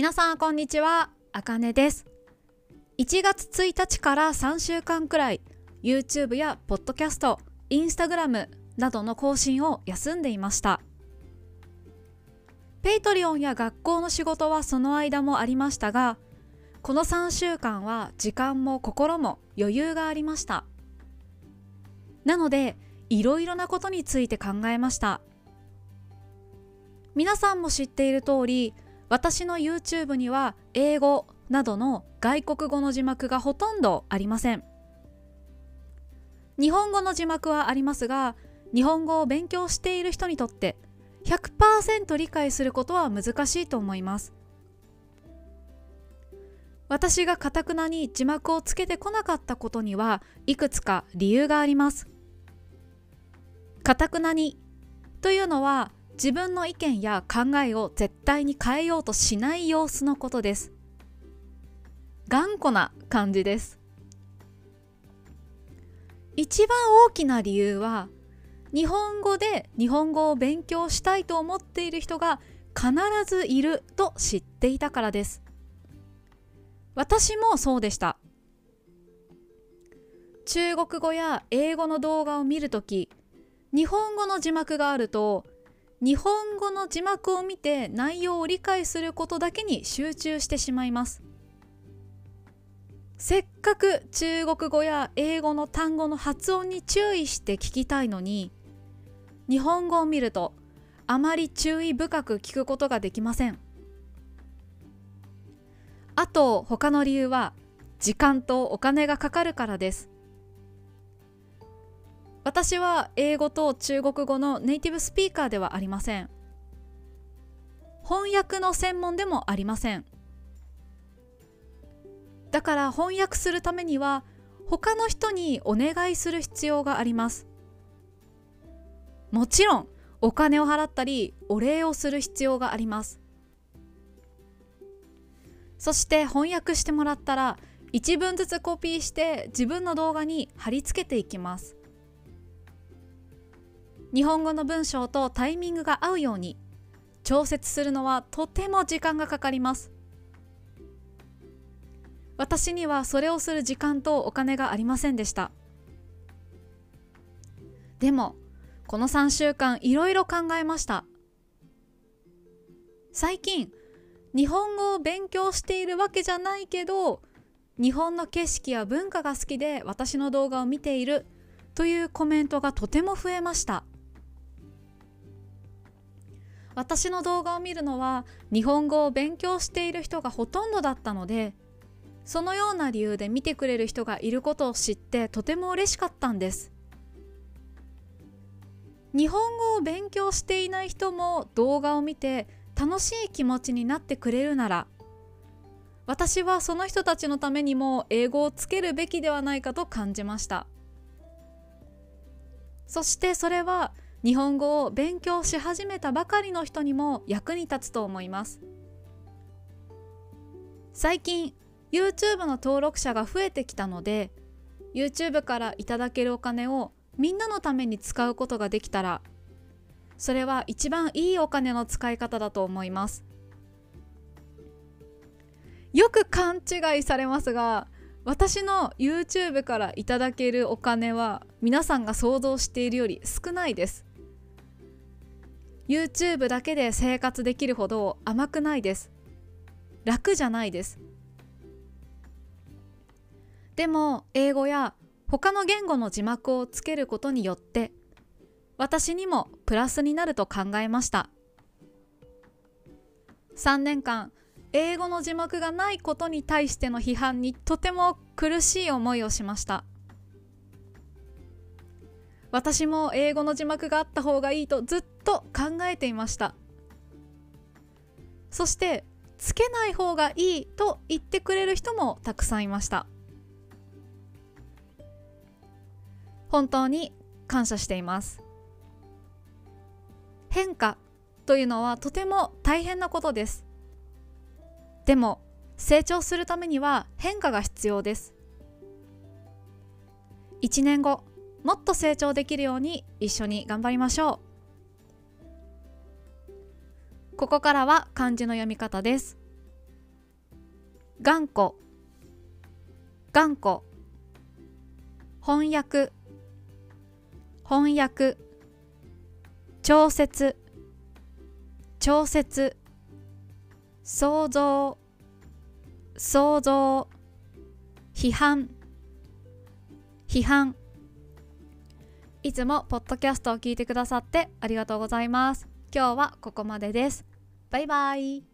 皆さんこんにちは。あかねです。1月1日から3週間くらい YouTube や Podcast、Instagram などの更新を休んでいました。ペイトリオンや学校の仕事はその間もありましたがこの3週間は時間も心も余裕がありました。なのでいろいろなことについて考えました。皆さんも知っている通り私の YouTube には英語などの外国語の字幕がほとんどありません。日本語の字幕はありますが日本語を勉強している人にとって100%理解することは難しいと思います。私がかたくなに字幕をつけてこなかったことにはいくつか理由があります。かたくなにというのは自分の意見や考えを絶対に変えようとしない様子のことです。頑固な感じです。一番大きな理由は日本語で日本語を勉強したいと思っている人が必ずいると知っていたからです。私もそうでした。中国語や英語の動画を見るとき日本語の字幕があると日本語の字幕を見て内容を理解することだけに集中してしまいます。せっかく中国語や英語の単語の発音に注意して聞きたいのに日本語を見るとあまり注意深く聞くことができません。あと他の理由は時間とお金がかかるからです。私は英語と中国語のネイティブスピーカーではありません。翻訳の専門でもありません。だから翻訳するためには他の人にお願いする必要があります。もちろんお金を払ったりお礼をする必要があります。そして翻訳してもらったら1文ずつコピーして自分の動画に貼り付けていきます。日本語の文章とタイミングが合うように調節するのはとても時間がかかります。私にはそれをする時間とお金がありませんでした。でもこの3週間いろいろ考えました。最近日本語を勉強しているわけじゃないけど日本の景色や文化が好きで私の動画を見ているというコメントがとても増えました。私の動画を見るのは日本語を勉強している人がほとんどだったのでそのような理由で見てくれる人がいることを知ってとても嬉しかったんです。日本語を勉強していない人も動画を見て楽しい気持ちになってくれるなら私はその人たちのためにも英語をつけるべきではないかと感じました。そしてそれは日本語を勉強し始めたばかりの人にも役に立つと思います。最近 YouTube の登録者が増えてきたので YouTube からいただけるお金をみんなのために使うことができたらそれは一番いいお金の使い方だと思います。よく勘違いされますが私の YouTube からいただけるお金は皆さんが想像しているより少ないです。YouTube だけで生活できるほど甘くないです。楽じゃないです。でも英語や他の言語の字幕をつけることによって私にもプラスになると考えました。3年間英語の字幕がないことに対しての批判にとても苦しい思いをしました。私も英語の字幕があった方がいいとずっと考えていました。そしてつけない方がいいと言ってくれる人もたくさんいました。本当に感謝しています。変化というのはとても大変なことです。でも成長するためには変化が必要です。1年後もっと成長できるように一緒に頑張りましょう。ここからは漢字の読み方です。頑固。頑固。翻訳。翻訳。調節。調節。想像。想像。批判。批判。いつもポッドキャストを聞いてくださってありがとうございます。今日はここまでです。バイバイ。